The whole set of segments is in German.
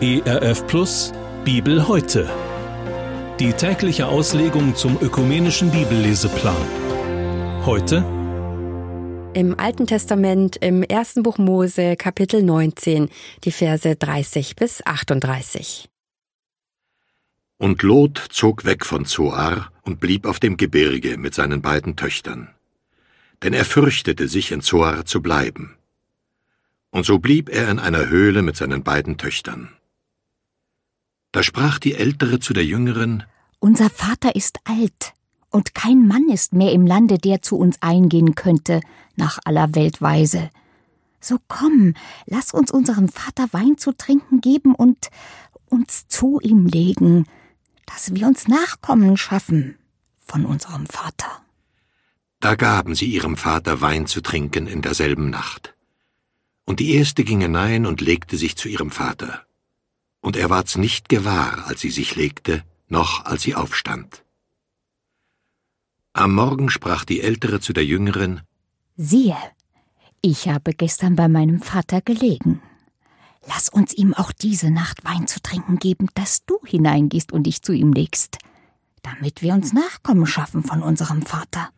ERF Plus Bibel heute. Die tägliche Auslegung zum ökumenischen Bibelleseplan. Heute im Alten Testament im ersten Buch Mose Kapitel 19, die Verse 30 bis 38. Und Lot zog weg von Zoar und blieb auf dem Gebirge mit seinen beiden Töchtern. Denn er fürchtete sich, in Zoar zu bleiben. Und so blieb er in einer Höhle mit seinen beiden Töchtern. Da sprach die Ältere zu der Jüngeren, Unser Vater ist alt, und kein Mann ist mehr im Lande, der zu uns eingehen könnte, nach aller Weltweise. So komm, lass uns unserem Vater Wein zu trinken geben und uns zu ihm legen, dass wir uns Nachkommen schaffen von unserem Vater. Da gaben sie ihrem Vater Wein zu trinken in derselben Nacht. Und die erste ging hinein und legte sich zu ihrem Vater. Und er ward's nicht gewahr, als sie sich legte, noch als sie aufstand. Am Morgen sprach die Ältere zu der Jüngeren, Siehe, ich habe gestern bei meinem Vater gelegen. Lass uns ihm auch diese Nacht Wein zu trinken geben, dass du hineingehst und dich zu ihm legst, damit wir uns Nachkommen schaffen von unserem Vater.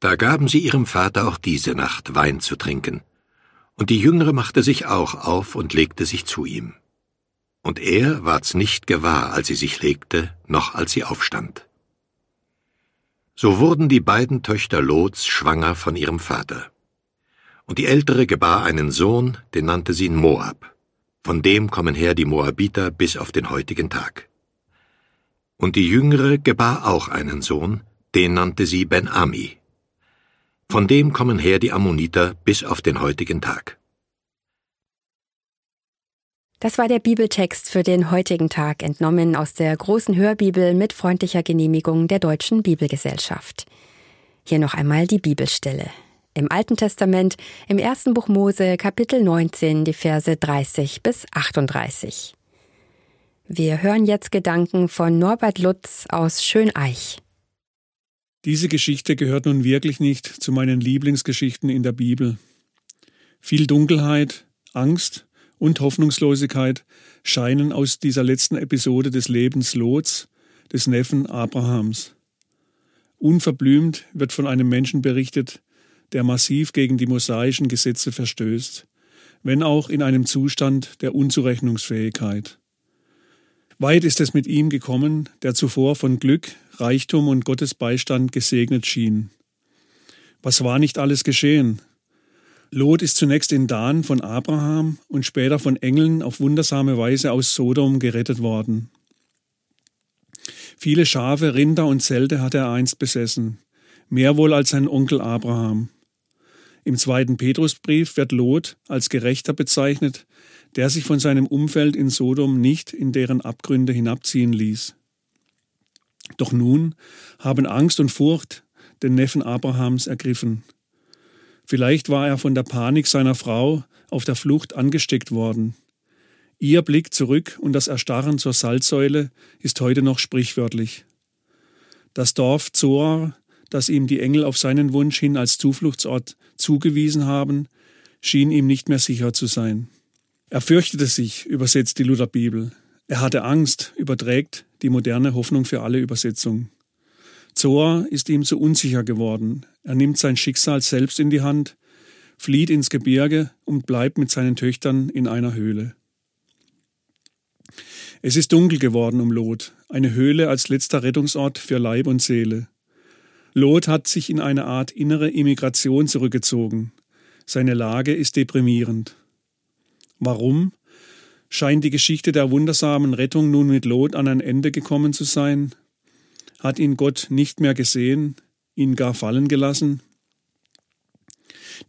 Da gaben sie ihrem Vater auch diese Nacht Wein zu trinken. Und die Jüngere machte sich auch auf und legte sich zu ihm. Und er ward's nicht gewahr, als sie sich legte, noch als sie aufstand. So wurden die beiden Töchter Lots schwanger von ihrem Vater. Und die ältere gebar einen Sohn, den nannte sie Moab. Von dem kommen her die Moabiter bis auf den heutigen Tag. Und die jüngere gebar auch einen Sohn, den nannte sie Ben-Ami. Von dem kommen her die Ammoniter bis auf den heutigen Tag. Das war der Bibeltext für den heutigen Tag, entnommen aus der großen Hörbibel mit freundlicher Genehmigung der Deutschen Bibelgesellschaft. Hier noch einmal die Bibelstelle. Im Alten Testament, im ersten Buch Mose, Kapitel 19, die Verse 30 bis 38. Wir hören jetzt Gedanken von Norbert Lutz aus Schöneich. Diese Geschichte gehört nun wirklich nicht zu meinen Lieblingsgeschichten in der Bibel. Viel Dunkelheit, Angst und Hoffnungslosigkeit scheinen aus dieser letzten Episode des Lebens Lots, des Neffen Abrahams. Unverblümt wird von einem Menschen berichtet, der massiv gegen die mosaischen Gesetze verstößt, wenn auch in einem Zustand der Unzurechnungsfähigkeit. Weit ist es mit ihm gekommen, der zuvor von Glück, Reichtum und Gottes Beistand gesegnet schien. Was war nicht alles geschehen? Lot ist zunächst in Dan von Abraham und später von Engeln auf wundersame Weise aus Sodom gerettet worden. Viele Schafe, Rinder und Zelte hat er einst besessen, mehr wohl als sein Onkel Abraham. Im zweiten Petrusbrief wird Lot als Gerechter bezeichnet, der sich von seinem Umfeld in Sodom nicht in deren Abgründe hinabziehen ließ. Doch nun haben Angst und Furcht den Neffen Abrahams ergriffen. Vielleicht war er von der Panik seiner Frau auf der Flucht angesteckt worden. Ihr Blick zurück und das Erstarren zur Salzsäule ist heute noch sprichwörtlich. Das Dorf Zoar, das ihm die Engel auf seinen Wunsch hin als Zufluchtsort zugewiesen haben, schien ihm nicht mehr sicher zu sein. Er fürchtete sich, übersetzt die Lutherbibel. Er hatte Angst, überträgt die moderne Hoffnung für alle Übersetzung. Zoar ist ihm zu unsicher geworden. Er nimmt sein Schicksal selbst in die Hand, flieht ins Gebirge und bleibt mit seinen Töchtern in einer Höhle. Es ist dunkel geworden um Lot, eine Höhle als letzter Rettungsort für Leib und Seele. Lot hat sich in eine Art innere Immigration zurückgezogen. Seine Lage ist deprimierend. Warum? Scheint die Geschichte der wundersamen Rettung nun mit Lot an ein Ende gekommen zu sein? Hat ihn Gott nicht mehr gesehen, ihn gar fallen gelassen?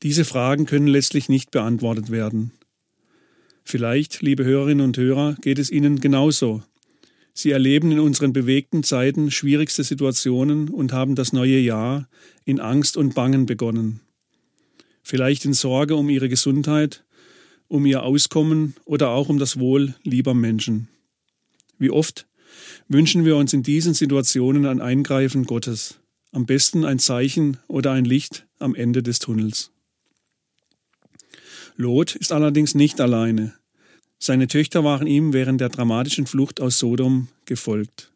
Diese Fragen können letztlich nicht beantwortet werden. Vielleicht, liebe Hörerinnen und Hörer, geht es Ihnen genauso. Sie erleben in unseren bewegten Zeiten schwierigste Situationen und haben das neue Jahr in Angst und Bangen begonnen. Vielleicht in Sorge um ihre Gesundheit, um ihr Auskommen oder auch um das Wohl lieber Menschen. Wie oft wünschen wir uns in diesen Situationen ein Eingreifen Gottes, am besten ein Zeichen oder ein Licht am Ende des Tunnels. Lot ist allerdings nicht alleine. Seine Töchter waren ihm während der dramatischen Flucht aus Sodom gefolgt.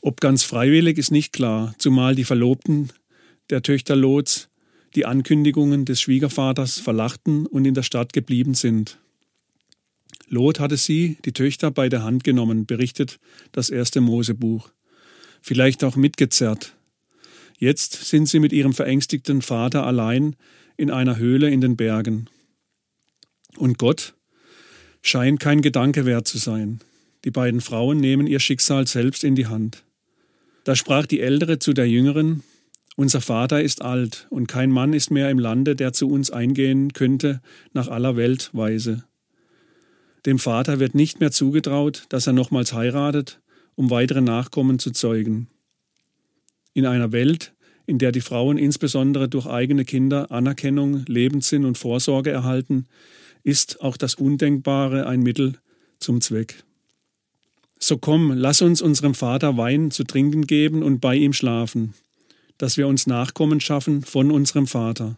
Ob ganz freiwillig ist nicht klar, zumal die Verlobten der Töchter Lots die Ankündigungen des Schwiegervaters verlachten und in der Stadt geblieben sind. Lot hatte sie, die Töchter, bei der Hand genommen, berichtet das erste Mosebuch. Vielleicht auch mitgezerrt. Jetzt sind sie mit ihrem verängstigten Vater allein in einer Höhle in den Bergen. Und Gott scheint kein Gedanke wert zu sein. Die beiden Frauen nehmen ihr Schicksal selbst in die Hand. Da sprach die Ältere zu der Jüngeren, unser Vater ist alt, und kein Mann ist mehr im Lande, der zu uns eingehen könnte nach aller Welt Weise. Dem Vater wird nicht mehr zugetraut, dass er nochmals heiratet, um weitere Nachkommen zu zeugen. In einer Welt, in der die Frauen insbesondere durch eigene Kinder Anerkennung, Lebenssinn und Vorsorge erhalten, ist auch das Undenkbare ein Mittel zum Zweck. So komm, lass uns unserem Vater Wein zu trinken geben und bei ihm schlafen dass wir uns Nachkommen schaffen von unserem Vater.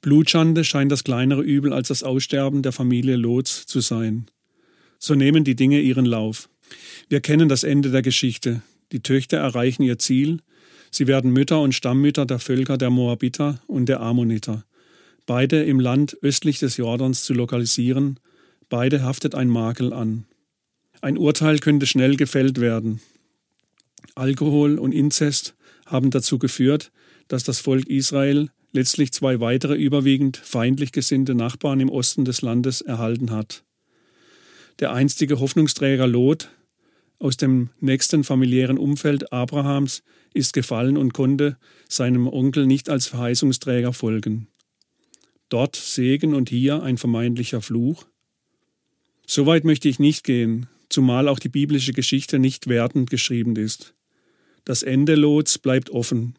Blutschande scheint das kleinere Übel als das Aussterben der Familie Lots zu sein. So nehmen die Dinge ihren Lauf. Wir kennen das Ende der Geschichte. Die Töchter erreichen ihr Ziel. Sie werden Mütter und Stammmütter der Völker der Moabiter und der Ammoniter. Beide im Land östlich des Jordans zu lokalisieren. Beide haftet ein Makel an. Ein Urteil könnte schnell gefällt werden. Alkohol und Inzest haben dazu geführt, dass das Volk Israel letztlich zwei weitere überwiegend feindlich gesinnte Nachbarn im Osten des Landes erhalten hat. Der einstige Hoffnungsträger Lot aus dem nächsten familiären Umfeld Abrahams ist gefallen und konnte seinem Onkel nicht als Verheißungsträger folgen. Dort Segen und hier ein vermeintlicher Fluch. Soweit möchte ich nicht gehen, zumal auch die biblische Geschichte nicht wertend geschrieben ist. Das Ende Lots bleibt offen.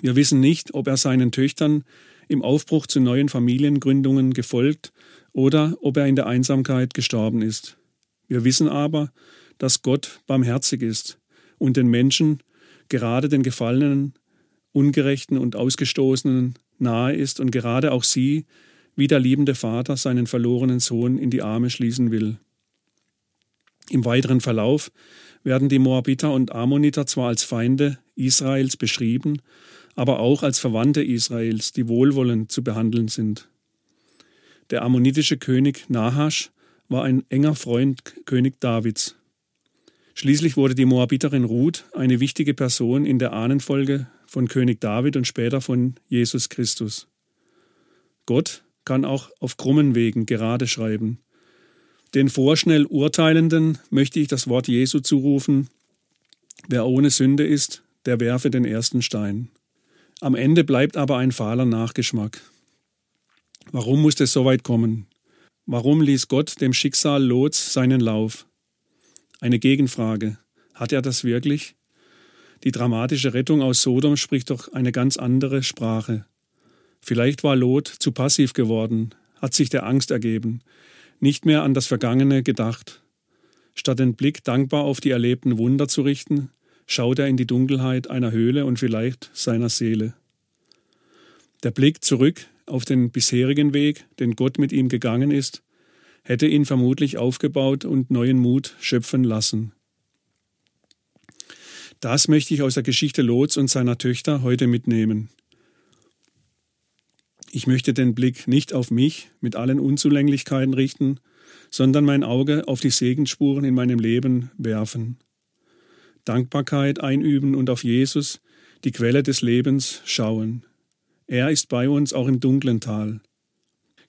Wir wissen nicht, ob er seinen Töchtern im Aufbruch zu neuen Familiengründungen gefolgt oder ob er in der Einsamkeit gestorben ist. Wir wissen aber, dass Gott barmherzig ist und den Menschen, gerade den Gefallenen, Ungerechten und Ausgestoßenen, nahe ist und gerade auch sie, wie der liebende Vater, seinen verlorenen Sohn in die Arme schließen will. Im weiteren Verlauf werden die Moabiter und Ammoniter zwar als Feinde Israels beschrieben, aber auch als Verwandte Israels, die wohlwollend zu behandeln sind. Der ammonitische König Nahasch war ein enger Freund König Davids. Schließlich wurde die Moabiterin Ruth eine wichtige Person in der Ahnenfolge von König David und später von Jesus Christus. Gott kann auch auf krummen Wegen gerade schreiben. Den vorschnell Urteilenden möchte ich das Wort Jesu zurufen, wer ohne Sünde ist, der werfe den ersten Stein. Am Ende bleibt aber ein fahler Nachgeschmack. Warum musste es so weit kommen? Warum ließ Gott dem Schicksal Lots seinen Lauf? Eine Gegenfrage. Hat er das wirklich? Die dramatische Rettung aus Sodom spricht doch eine ganz andere Sprache. Vielleicht war Lot zu passiv geworden, hat sich der Angst ergeben, nicht mehr an das Vergangene gedacht. Statt den Blick dankbar auf die erlebten Wunder zu richten, schaut er in die Dunkelheit einer Höhle und vielleicht seiner Seele. Der Blick zurück auf den bisherigen Weg, den Gott mit ihm gegangen ist, hätte ihn vermutlich aufgebaut und neuen Mut schöpfen lassen. Das möchte ich aus der Geschichte Lots und seiner Töchter heute mitnehmen. Ich möchte den Blick nicht auf mich mit allen Unzulänglichkeiten richten, sondern mein Auge auf die Segensspuren in meinem Leben werfen. Dankbarkeit einüben und auf Jesus, die Quelle des Lebens, schauen. Er ist bei uns auch im dunklen Tal.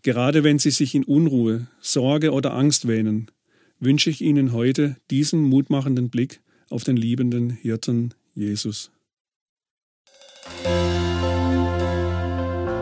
Gerade wenn Sie sich in Unruhe, Sorge oder Angst wähnen, wünsche ich Ihnen heute diesen mutmachenden Blick auf den liebenden Hirten Jesus.